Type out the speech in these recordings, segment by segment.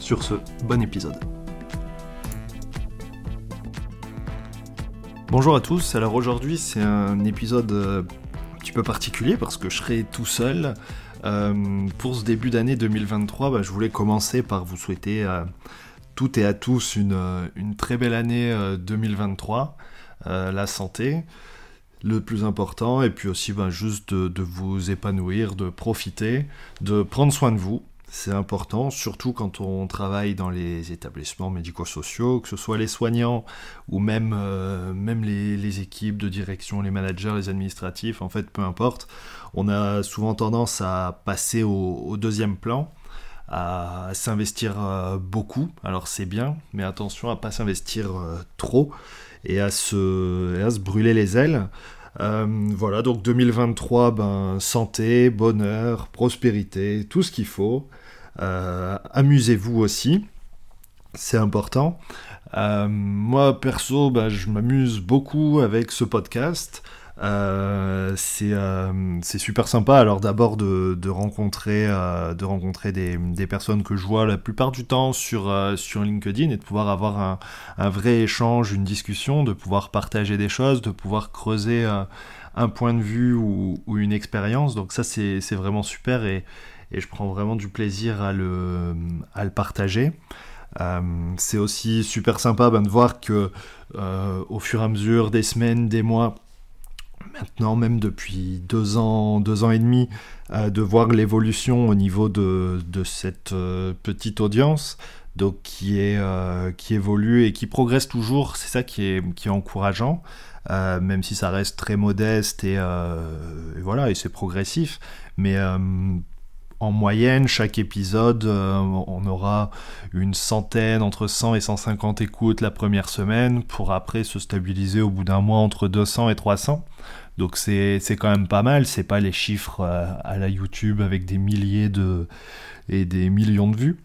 Sur ce, bon épisode. Bonjour à tous, alors aujourd'hui c'est un épisode euh, un petit peu particulier parce que je serai tout seul. Euh, pour ce début d'année 2023, bah, je voulais commencer par vous souhaiter à toutes et à tous une, une très belle année 2023, euh, la santé, le plus important, et puis aussi bah, juste de vous épanouir, de profiter, de prendre soin de vous c'est important, surtout quand on travaille dans les établissements médico-sociaux, que ce soit les soignants ou même, euh, même les, équipes de direction, les managers, les administratifs, en fait, peu importe. On a souvent tendance à passer au, deuxième plan, à s'investir euh, beaucoup. Alors c'est bien, mais attention à pas s'investir euh, trop et à se, à se brûler les ailes. Voilà, donc 2023, ben, santé, bonheur, prospérité, tout ce qu'il faut. Euh, amusez-vous aussi, c'est important. Euh, moi, perso, bah, je m'amuse beaucoup avec ce podcast. Euh, c'est super sympa alors d'abord de, rencontrer, de rencontrer des, personnes que je vois la plupart du temps sur, sur LinkedIn et de pouvoir avoir un, vrai échange, une discussion, de pouvoir partager des choses, de pouvoir creuser un point de vue ou, une expérience. Donc ça c'est vraiment super et, et je prends vraiment du plaisir à le, à le partager. Euh, c'est aussi super sympa ben, de voir que euh, au fur et à mesure des semaines, des mois, maintenant même depuis deux ans, deux ans et demi, euh, de voir l'évolution au niveau de, de cette petite audience, donc qui, est, qui évolue et qui progresse toujours, c'est ça qui est, qui est encourageant. même si ça reste très modeste et, et voilà et c'est progressif mais en moyenne, chaque épisode, euh, on aura une centaine, entre 100 et 150 écoutes la première semaine, pour après se stabiliser au bout d'un mois entre 200 et 300. Donc c'est quand même pas mal, c'est pas les chiffres euh, à la YouTube avec des milliers de, et des millions de vues.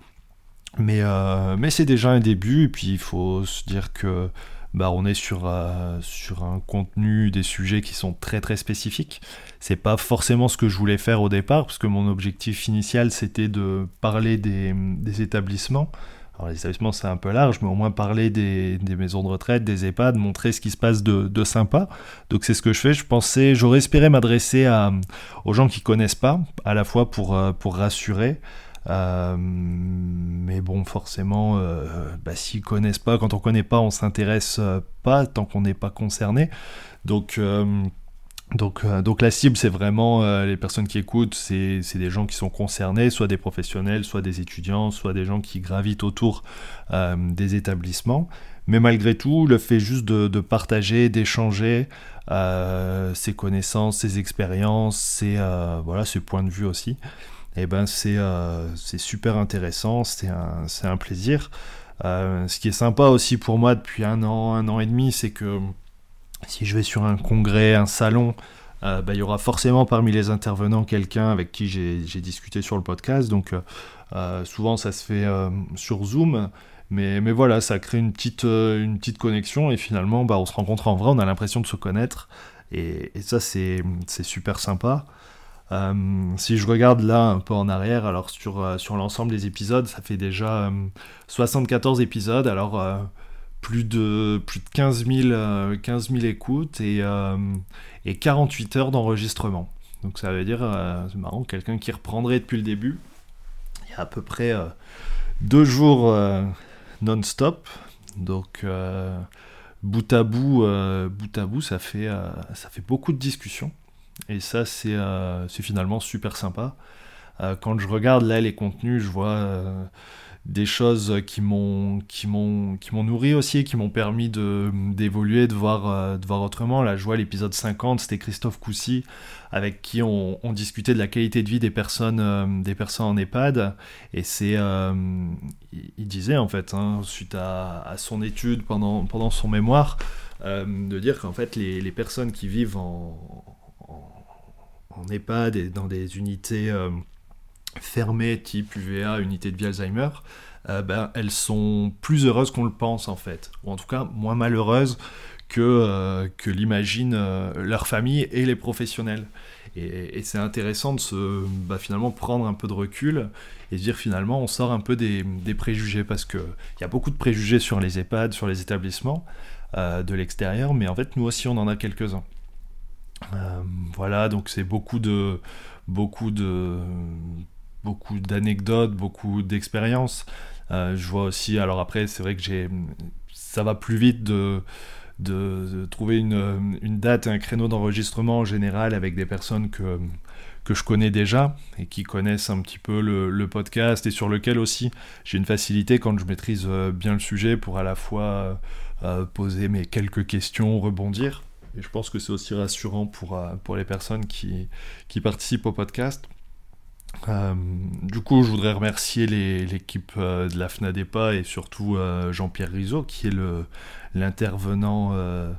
Mais, euh, mais c'est déjà un début, et puis il faut se dire que bah, on est sur, euh, sur un contenu, des sujets qui sont très très spécifiques. C'est pas forcément ce que je voulais faire au départ, parce que mon objectif initial c'était de parler des, établissements. Alors les établissements c'est un peu large, mais au moins parler des, des, maisons de retraite, des EHPAD, montrer ce qui se passe de, de sympa. Donc c'est ce que je fais. Je pensais, j'aurais espéré m'adresser aux gens qui connaissent pas, à la fois pour, euh, pour rassurer. Euh, mais bon, forcément, euh, bah, connaissent pas, quand on connaît pas, on s'intéresse euh, pas tant qu'on n'est pas concerné. Donc donc, donc, la cible, c'est vraiment les personnes qui écoutent, c'est des gens qui sont concernés, soit des professionnels, soit des étudiants, soit des gens qui gravitent autour des établissements. Mais malgré tout, le fait juste de, partager, d'échanger ses connaissances, ses expériences, ses, voilà, ses points de vue aussi, eh ben euh, c'est super intéressant, c'est un, un, plaisir. Euh, ce qui est sympa aussi pour moi depuis un an, un an et demi, c'est que si je vais sur un congrès, un salon, euh, bah, il y aura forcément parmi les intervenants quelqu'un avec qui j'ai discuté sur le podcast. Donc souvent ça se fait sur Zoom. Mais, mais, voilà, ça crée une petite, une petite connexion et finalement bah, on se rencontre en vrai, on a l'impression de se connaître. Et, et ça c'est super sympa. Euh, si je regarde là un peu en arrière, alors sur, euh, sur l'ensemble des épisodes, ça fait déjà 74 euh, épisodes, alors plus, de, plus de 15 000, 15 écoutes et, et 48 heures d'enregistrement. Donc ça veut dire, c'est marrant, quelqu'un qui reprendrait depuis le début, il y a à peu près deux jours non-stop. Donc bout à bout, bout à bout, ça fait, ça fait beaucoup de discussions. Et ça, euh, c'est finalement super sympa. Euh, quand je regarde là les contenus, je vois euh, des choses qui m'ont nourri aussi qui m'ont permis d'évoluer de voir de voir autrement là je vois l'épisode 50 c'était Christophe Coussy avec qui on, discutait de la qualité de vie des personnes des personnes en EHPAD et c'est il disait en fait, hein, suite à, son étude pendant, pendant son mémoire, de dire qu'en fait les, personnes qui vivent en, en, EHPAD et dans des unités fermées type UVA, unité de vie Alzheimer, ben, elles sont plus heureuses qu'on le pense en fait, ou en tout cas moins malheureuses que, euh, que l'imaginent euh, leur famille et les professionnels. Et, c'est intéressant de se bah, finalement prendre un peu de recul et dire finalement on sort un peu des, des préjugés parce qu'il y a beaucoup de préjugés sur les EHPAD, sur les établissements euh, de l'extérieur, mais en fait nous aussi on en a quelques-uns. Voilà, donc c'est beaucoup de beaucoup de beaucoup d'anecdotes, beaucoup d'expériences. je vois aussi, alors après c'est vrai que j'ai ça va plus vite de trouver une, une, date un créneau d'enregistrement en général avec des personnes que, je connais déjà et qui connaissent un petit peu le, podcast et sur lequel aussi j'ai une facilité quand je maîtrise euh, bien le sujet pour à la fois euh, poser mes quelques questions, rebondir. Et je pense que c'est aussi rassurant pour, euh, pour les personnes qui, qui participent au podcast. du coup, je voudrais remercier l'équipe de la FNADEPA et surtout Jean-Pierre Rizot, qui est l'intervenant euh,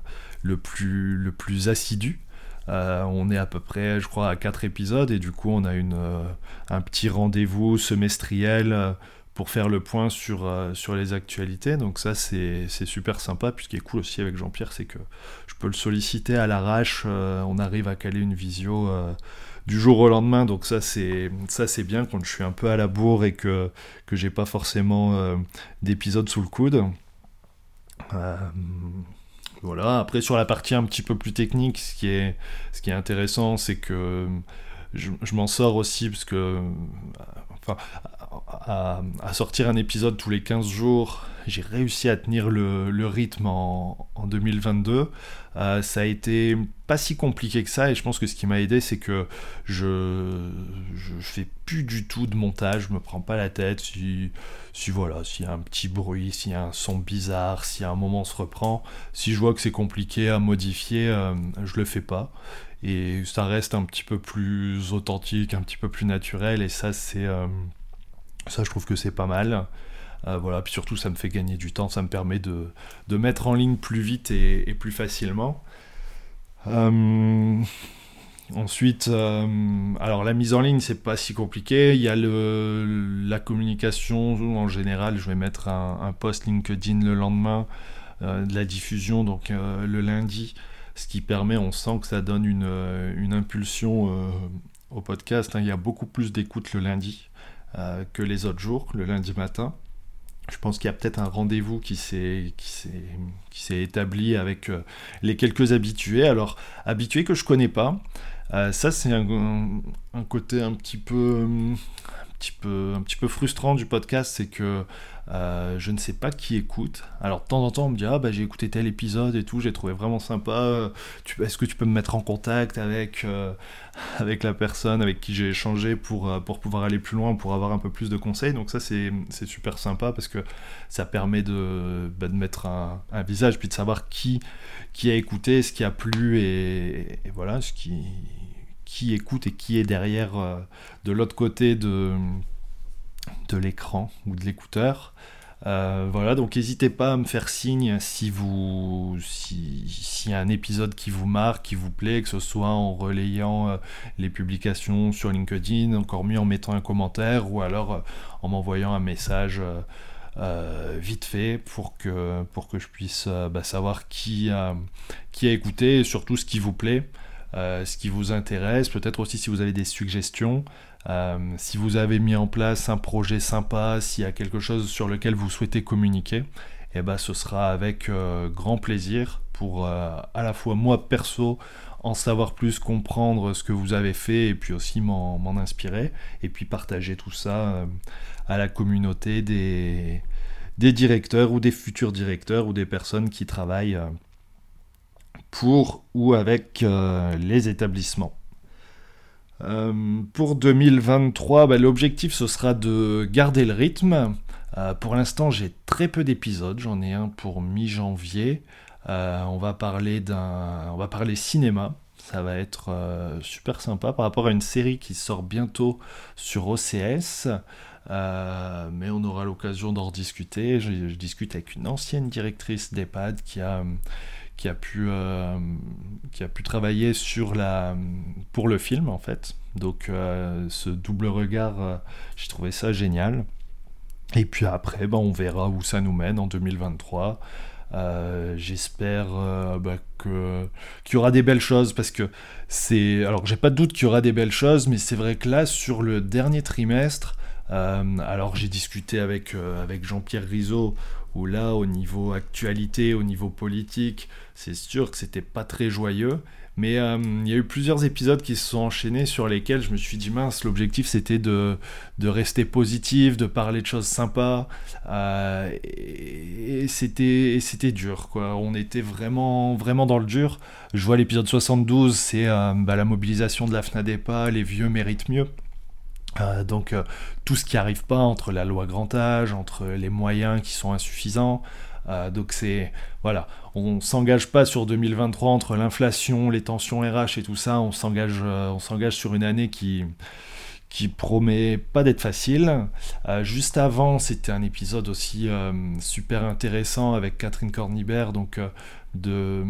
le, plus, le plus assidu. Euh, on est à peu près, je crois, à 4 épisodes et du coup on a une, euh, un petit rendez-vous semestriel pour faire le point sur, sur les actualités. Donc ça c'est super sympa. Puis ce qui est cool aussi avec Jean-Pierre, c'est que je peux le solliciter à l'arrache. on arrive à caler une visio du jour au lendemain. Donc ça c'est bien quand je suis un peu à la bourre et que, que j'ai pas forcément d'épisodes sous le coude. Euh, voilà. Après, sur la partie un petit peu plus technique, ce qui est, ce qui est intéressant, c'est que je, m'en sors aussi parce que, enfin, à, sortir un épisode tous les 15 jours, j'ai réussi à tenir le, rythme en, 2022. Euh, ça a été pas si compliqué que ça et je pense que ce qui m'a aidé c'est que je, je fais plus du tout de montage, je me prends pas la tête. Si, si voilà, s'il y a un petit bruit, s'il y a un son bizarre, si à un moment on se reprend, si je vois que c'est compliqué à modifier, euh, je le fais pas. Et ça reste un petit peu plus authentique, un petit peu plus naturel et ça c'est euh, ça je trouve que c'est pas mal. Euh, voilà, puis surtout ça me fait gagner du temps, ça me permet de, de mettre en ligne plus vite et, plus facilement. Euh, ensuite, euh, alors la mise en ligne c'est pas si compliqué. Il y a le, la communication en général. Je vais mettre un, post LinkedIn le lendemain de la diffusion, donc le lundi, ce qui permet, on sent que ça donne une, une impulsion au podcast. Hein. Il y a beaucoup plus d'écoute le lundi que les autres jours, le lundi matin je pense qu'il y a peut-être un rendez-vous qui s'est, établi avec euh, les quelques habitués. Alors, habitués que je connais pas, euh, ça c'est un, côté un petit peu, un petit peu, un petit peu frustrant du podcast, c'est que euh, je ne sais pas qui écoute. Alors de temps en temps, on me dit ah bah j'ai écouté tel épisode et tout, j'ai trouvé vraiment sympa. Est-ce que tu peux me mettre en contact avec euh, avec la personne avec qui j'ai échangé pour euh, pour pouvoir aller plus loin, pour avoir un peu plus de conseils? Donc ça c'est super sympa parce que ça permet de, bah, de mettre un, visage puis de savoir qui qui a écouté, ce qui a plu et, voilà ce qui qui écoute et qui est derrière de l'autre côté de de l'écran ou de l'écouteur. Euh, voilà, donc n'hésitez pas à me faire signe si vous y a un épisode qui vous marque, qui vous plaît, que ce soit en relayant euh, les publications sur LinkedIn, encore mieux en mettant un commentaire ou alors euh, en m'envoyant un message vite fait pour que, je puisse bah, savoir qui qui a écouté et surtout ce qui vous plaît. ce qui vous intéresse, peut-être aussi si vous avez des suggestions, euh, si vous avez mis en place un projet sympa, s'il y a quelque chose sur lequel vous souhaitez communiquer, eh ben, ce sera avec euh, grand plaisir pour euh, à la fois moi perso en savoir plus, comprendre ce que vous avez fait et puis aussi m'en inspirer et puis partager tout ça à la communauté des, des directeurs ou des futurs directeurs ou des personnes qui travaillent pour ou avec les établissements. Euh, pour 2023, bah, l'objectif ce sera de garder le rythme. Euh, pour l'instant, j'ai très peu d'épisodes. J'en ai un pour mi-janvier. Euh, on va parler cinéma. Ça va être super sympa par rapport à une série qui sort bientôt sur OCS. mais on aura l'occasion d'en rediscuter. Je, discute avec une ancienne directrice d'EHPAD qui a, qui, a pu, qui a pu travailler sur la, pour le film en fait. Donc ce double regard, j'ai trouvé ça génial. Et puis après, ben, on verra où ça nous mène en 2023. Euh, j'espère euh, bah, qu'il y aura des belles choses parce que c'est. Alors, j'ai pas de doute qu'il y aura des belles choses, mais c'est vrai que là, sur le dernier trimestre, euh, alors j'ai discuté avec, avec Jean-Pierre Rizot, où là, au niveau actualité, au niveau politique, c'est sûr que c'était pas très joyeux. Mais euh, il y a eu plusieurs épisodes qui se sont enchaînés sur lesquels je me suis dit mince, l'objectif c'était de, de, rester positif, de parler de choses sympas. Euh, et, c'était dur quoi. On était vraiment vraiment dans le dur. Je vois l'épisode 72, c'est euh, bah, la mobilisation de la FNADEPA, les vieux méritent mieux. Donc tout ce qui n'arrive pas entre la loi grand âge, entre les moyens qui sont insuffisants, euh, donc c'est voilà, on s'engage pas sur 2023 entre l'inflation, les tensions RH et tout ça. On s'engage, euh, on s'engage sur une année qui qui promet pas d'être facile. Euh, juste avant, c'était un épisode aussi super intéressant avec Catherine Cornibert, donc de,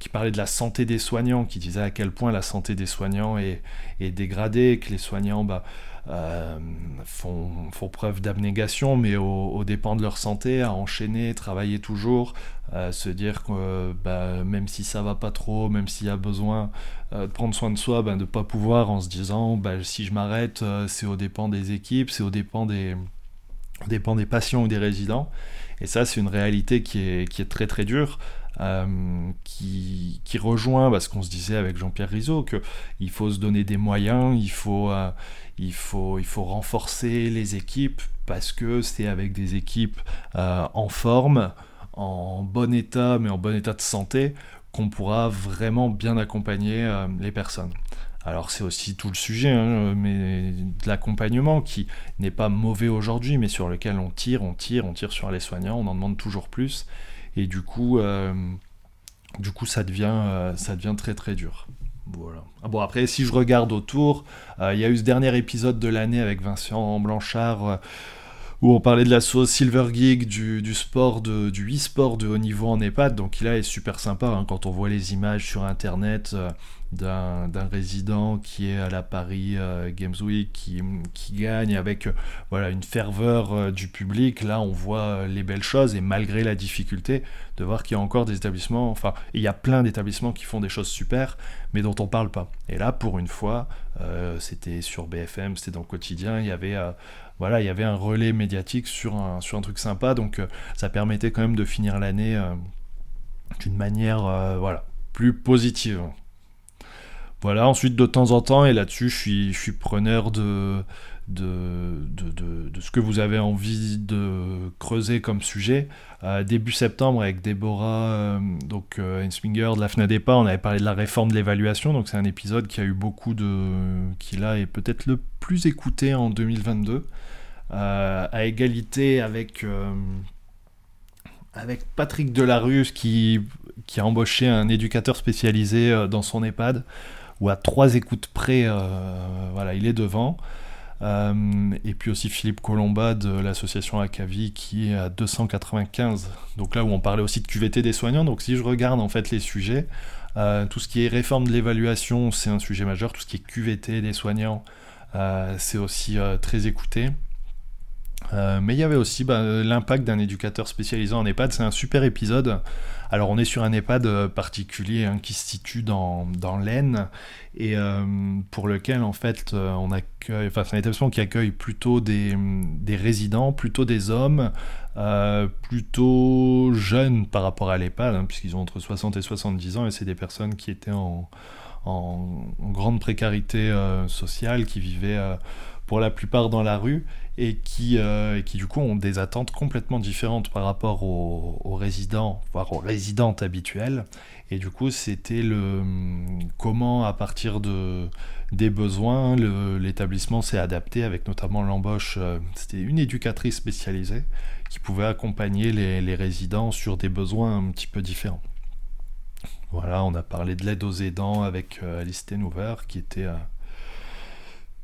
qui parlait de la santé des soignants, qui disait à quel point la santé des soignants est, est dégradée, que les soignants bah, euh, font, preuve d'abnégation, mais au, dépend de leur santé, à enchaîner, travailler toujours, euh, se dire que bah, même si ça va pas trop, même s'il y a besoin euh, de prendre soin de soi, bah, de ne pas pouvoir en se disant bah, si je m'arrête, c'est au dépend des équipes, c'est au dépend des, dépend des patients ou des résidents. Et ça, c'est une réalité qui est, qui est très très dure. Qui, qui, rejoint bah, ce qu'on se disait avec Jean-Pierre Rizot, qu'il faut se donner des moyens, il faut, il faut, il faut renforcer les équipes parce que c'est avec des équipes euh, en forme, en bon état, mais en bon état de santé, qu'on pourra vraiment bien accompagner euh, les personnes. Alors c'est aussi tout le sujet, hein, mais de l'accompagnement qui n'est pas mauvais aujourd'hui, mais sur lequel on tire, on tire, on tire sur les soignants, on en demande toujours plus, et du coup, euh, du coup ça devient, ça devient très très dur. Voilà. Ah bon, après, si je regarde autour, euh, il y a eu ce dernier épisode de l'année avec Vincent Blanchard euh, où on parlait de la sauce Silver Geek, du, sport, de, du e-sport de haut niveau en EHPAD. Donc là, est super sympa hein, quand on voit les images sur Internet. Euh, d'un résident qui est à la Paris euh, Games Week, qui, gagne avec euh, voilà, une ferveur euh, du public. Là, on voit les belles choses et malgré la difficulté de voir qu'il y a encore des établissements, enfin, il y a plein d'établissements qui font des choses super, mais dont on parle pas. Et là, pour une fois, c'était sur BFM, c'était dans le quotidien, il y avait voilà, il y avait un relais médiatique sur un, sur un truc sympa, donc ça permettait quand même de finir l'année d'une manière voilà, plus positive. Voilà, ensuite de temps en temps, et là-dessus je suis, preneur de, ce que vous avez envie de creuser comme sujet. Euh, début septembre, avec Déborah euh, donc, euh, de la FNADEPA, on avait parlé de la réforme de l'évaluation, donc c'est un épisode qui a eu beaucoup de... qui là est peut-être le plus écouté en 2022, à égalité avec avec Patrick Delarue qui, qui a embauché un éducateur spécialisé dans son EHPAD ou à trois écoutes près, euh, voilà, il est devant. Euh, et puis aussi Philippe Colomba de l'association Acavi qui est à 295. Donc là où on parlait aussi de QVT des soignants. Donc si je regarde en fait les sujets, euh, tout ce qui est réforme de l'évaluation, c'est un sujet majeur. Tout ce qui est QVT des soignants, c'est aussi très écouté. Mais il y avait aussi bah, l'impact d'un éducateur spécialisé en EHPAD. C'est un super épisode alors on est sur un EHPAD euh, particulier hein, qui se situe dans, l'Aisne et euh, pour lequel en fait euh, on accueille, enfin c'est un établissement qui accueille plutôt des, résidents, plutôt des hommes, plutôt jeunes par rapport à l'EHPAD, hein, puisqu'ils ont entre 60 et 70 ans et c'est des personnes qui étaient en, en, grande précarité sociale, qui vivaient pour la plupart dans la rue et qui, euh, qui du coup ont des attentes complètement différentes par rapport aux, résidents, voire aux résidentes habituelles. Et du coup, c'était le comment, à partir de, des besoins, l'établissement s'est adapté avec notamment l'embauche. Euh, c'était une éducatrice spécialisée qui pouvait accompagner les, résidents sur des besoins un petit peu différents. Voilà, on a parlé de l'aide aux aidants avec euh, Alice Tenhouver qui était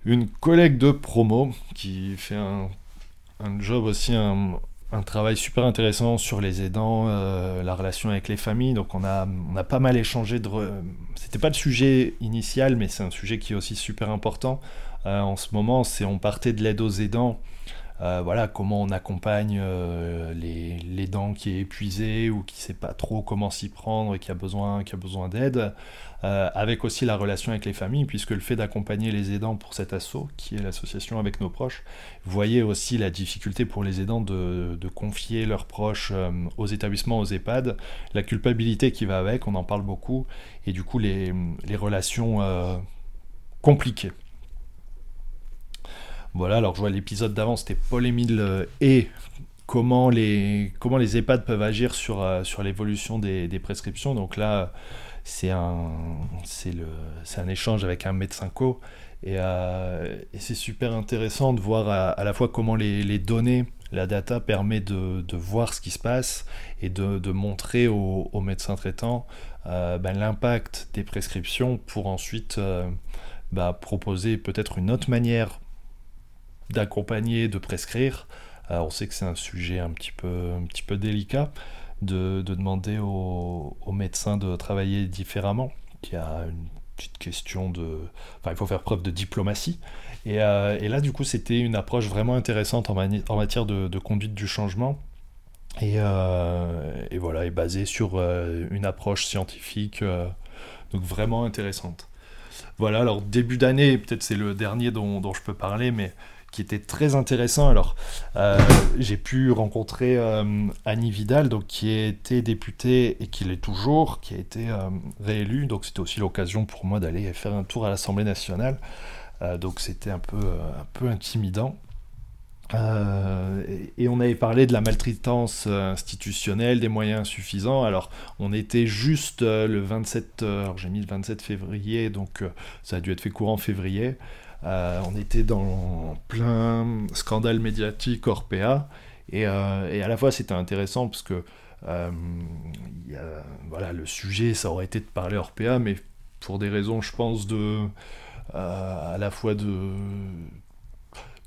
une collègue de promo qui fait un un job aussi, un, un travail super intéressant sur les aidants, euh, la relation avec les familles. Donc on a, on a pas mal échangé de... C'était pas le sujet initial, mais c'est un sujet qui est aussi super important. Euh, en ce moment, c'est on partait de l'aide aux aidants. Euh, voilà, comment on accompagne les, dents qui est épuisé ou qui sait pas trop comment s'y prendre et qui a besoin, qui a besoin d'aide. Euh, avec aussi la relation avec les familles, puisque le fait d'accompagner les aidants pour cet assaut, qui est l'association avec nos proches, voyez aussi la difficulté pour les aidants de, confier leurs proches euh, aux établissements, aux EHPAD, la culpabilité qui va avec, on en parle beaucoup, et du coup les, relations euh, compliquées. Voilà, alors je vois l'épisode d'avant, c'était Paul Émile et comment les, comment EHPAD peuvent agir sur, sur l'évolution des, prescriptions. Donc là, c'est un, échange avec un médecin co. Et, euh, c'est super intéressant de voir à, la fois comment les, données, la data permet de, de, voir ce qui se passe et de, montrer aux, médecins traitants euh, ben, l'impact des prescriptions pour ensuite euh, bah, proposer peut-être une autre manière d'accompagner, de prescrire. on sait que c'est un sujet un petit peu, un petit peu délicat, de, demander aux, médecins de travailler différemment, qui a une petite question de... Enfin, il faut faire preuve de diplomatie. Et, euh, là, du coup, c'était une approche vraiment intéressante en, en matière de, conduite du changement. Et, euh, et, voilà, est basée sur euh, une approche scientifique, donc vraiment intéressante. Voilà, alors début d'année, peut-être c'est le dernier dont, dont, je peux parler, mais qui était très intéressant. Alors, euh, j'ai pu rencontrer euh, Annie Vidal, donc, qui été députée et qui l'est toujours, qui a été euh, réélue. Donc, c'était aussi l'occasion pour moi d'aller faire un tour à l'Assemblée nationale. donc, c'était un peu, un peu intimidant. et, on avait parlé de la maltraitance institutionnelle, des moyens insuffisants. Alors, on était juste le 27, alors j'ai mis le 27 février, donc ça a dû être fait courant février. Euh, on était dans plein scandale médiatique Orpea, et, euh, et à la fois c'était intéressant parce que euh, voilà, le sujet, ça aurait été de parler Orpea, mais pour des raisons, je pense, de, à la fois de,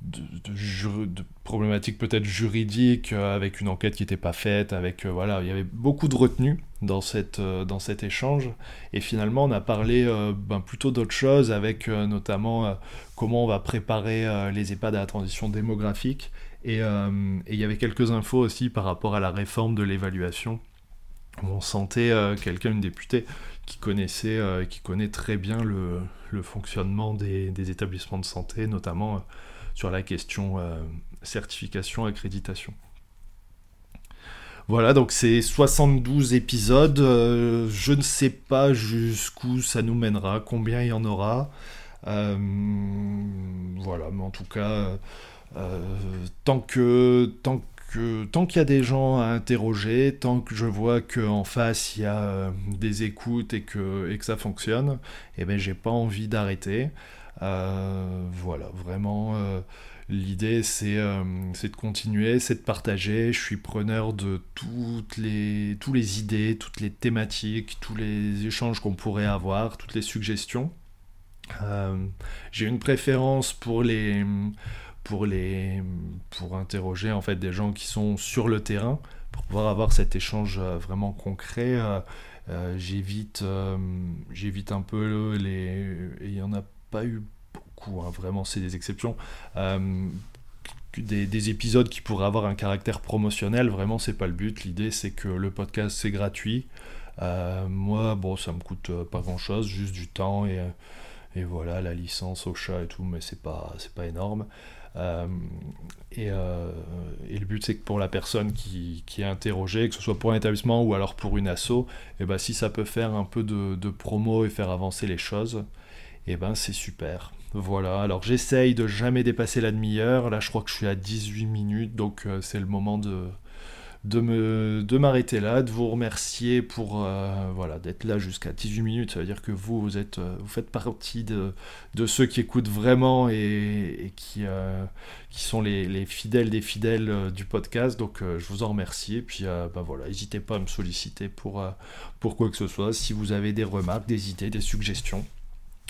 de, problématiques peut-être juridiques, avec une enquête qui n'était pas faite, avec voilà, il y avait beaucoup de retenue dans, cette, dans cet échange, et finalement on a parlé ben, plutôt d'autres choses, avec notamment comment on va préparer euh, les EHPAD à la transition démographique. Euh, et il y avait quelques infos aussi par rapport à la réforme de l'évaluation. On sentait euh, quelqu'un, une députée, qui connaissait, qui connaît très bien le, fonctionnement des, établissements de santé, notamment sur la question certification, accréditation. Voilà, donc c'est 72 épisodes. je ne sais pas jusqu'où ça nous mènera, combien il y en aura. Euh, voilà, mais en tout cas, euh, tant que tant que tant qu'il y a des gens à interroger, tant que je vois qu'en face il y a euh, des écoutes et que, et ça fonctionne, eh ben j'ai pas envie d'arrêter. Voilà, vraiment, l'idée c'est de continuer, c'est de partager. Je suis preneur de toutes les, les idées, toutes les thématiques, tous les échanges qu'on pourrait avoir, toutes les suggestions. Euh, j'ai une préférence pour les pour les pour interroger en fait des gens qui sont sur le terrain pour pouvoir avoir cet échange euh, vraiment concret. Euh, j'évite j'évite un peu les il y en a pas eu beaucoup hein, vraiment c'est des exceptions. Des, des, épisodes qui pourraient avoir un caractère promotionnel, vraiment c'est pas le but. L'idée c'est que le podcast c'est gratuit. moi bon ça me coûte pas grand chose, juste du temps et et voilà, la licence au chat et tout, mais c'est pas, c'est pas énorme. Euh, euh, et, le but, c'est que pour la personne qui, qui, est interrogée, que ce soit pour un établissement ou alors pour une asso, et eh ben, si ça peut faire un peu de promo et faire avancer les choses, et eh ben, c'est super. Voilà, alors j'essaye de jamais dépasser la demi-heure. Là, je crois que je suis à 18 minutes, donc euh, c'est le moment de, m'arrêter là, de vous remercier pour euh, voilà d'être là jusqu'à 18 minutes. Ça veut dire que vous vous êtes euh, vous faites partie de, ceux qui écoutent vraiment et, qui sont les, les, fidèles des fidèles du podcast. Donc je vous en remercie et puis bah voilà, n'hésitez pas à me solliciter pour quoi que ce soit si vous avez des remarques, des idées, des suggestions.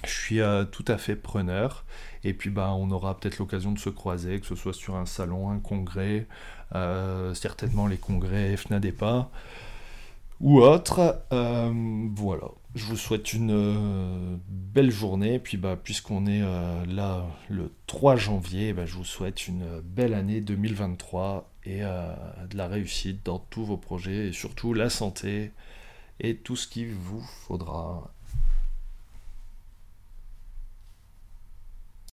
Je suis tout à fait preneur. Et puis bah, on aura peut-être l'occasion de se croiser, que ce soit sur un salon, un congrès, certainement les congrès FNADEPA ou autre. voilà je vous souhaite une euh, belle journée. Puis bah, puisqu'on est euh, là le 3 janvier, bah, je vous souhaite une belle année 2023 et euh, de la réussite dans tous vos projets et surtout la santé et tout ce qu'il vous faudra.